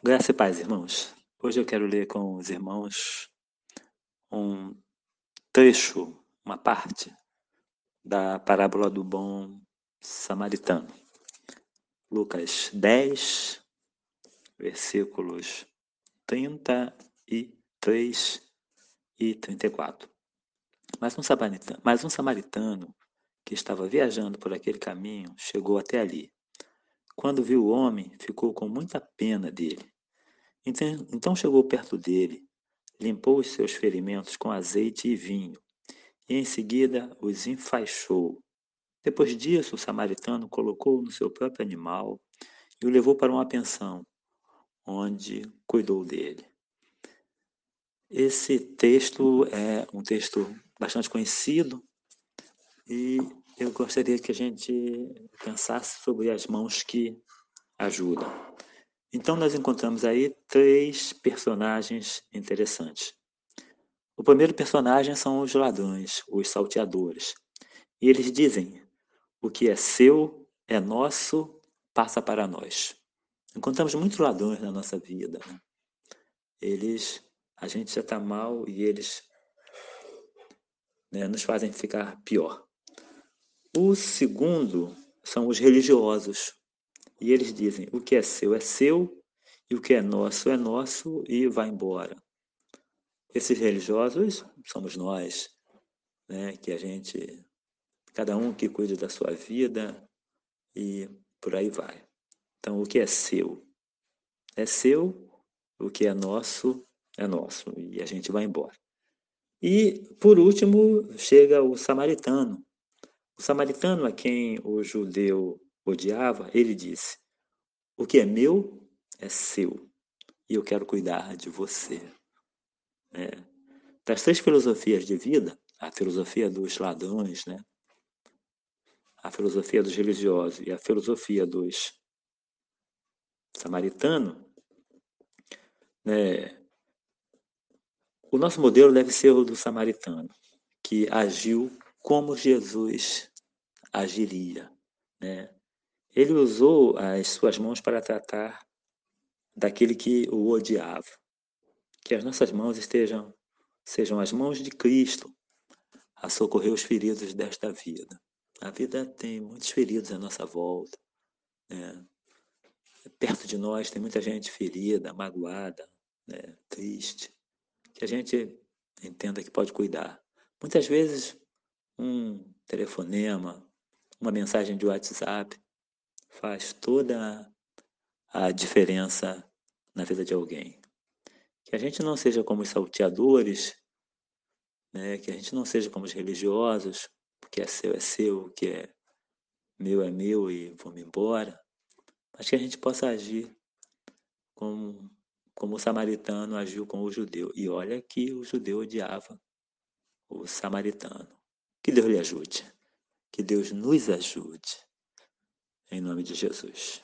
Graça e paz, irmãos. Hoje eu quero ler com os irmãos um trecho, uma parte da parábola do bom samaritano. Lucas 10, versículos 33 e 34. Mas um samaritano, mas um samaritano que estava viajando por aquele caminho chegou até ali quando viu o homem, ficou com muita pena dele. Então, então chegou perto dele, limpou os seus ferimentos com azeite e vinho, e em seguida os enfaixou. Depois disso, o samaritano colocou no seu próprio animal e o levou para uma pensão, onde cuidou dele. Esse texto é um texto bastante conhecido e eu gostaria que a gente pensasse sobre as mãos que ajudam. Então, nós encontramos aí três personagens interessantes. O primeiro personagem são os ladrões, os salteadores. E eles dizem: o que é seu é nosso, passa para nós. Encontramos muitos ladrões na nossa vida. Né? Eles, a gente já está mal e eles né, nos fazem ficar pior. O segundo são os religiosos. E eles dizem: o que é seu é seu, e o que é nosso é nosso, e vai embora. Esses religiosos somos nós, né? que a gente, cada um que cuide da sua vida e por aí vai. Então, o que é seu é seu, o que é nosso é nosso, e a gente vai embora. E, por último, chega o samaritano, o samaritano a quem o judeu odiava, ele disse: O que é meu é seu, e eu quero cuidar de você. É. Das três filosofias de vida, a filosofia dos ladrões, né? a filosofia dos religiosos e a filosofia dos samaritanos, né? o nosso modelo deve ser o do samaritano, que agiu como Jesus agiria. Né? Ele usou as suas mãos para tratar daquele que o odiava. Que as nossas mãos estejam sejam as mãos de Cristo a socorrer os feridos desta vida. A vida tem muitos feridos à nossa volta. Né? Perto de nós tem muita gente ferida, magoada, né? triste, que a gente entenda que pode cuidar. Muitas vezes um telefonema, uma mensagem de WhatsApp faz toda a diferença na vida de alguém. Que a gente não seja como os salteadores, né? que a gente não seja como os religiosos, o que é seu é seu, o que é meu é meu e vou-me embora, mas que a gente possa agir como, como o samaritano agiu com o judeu. E olha que o judeu odiava o samaritano. Que Deus lhe ajude. Que Deus nos ajude. Em nome de Jesus.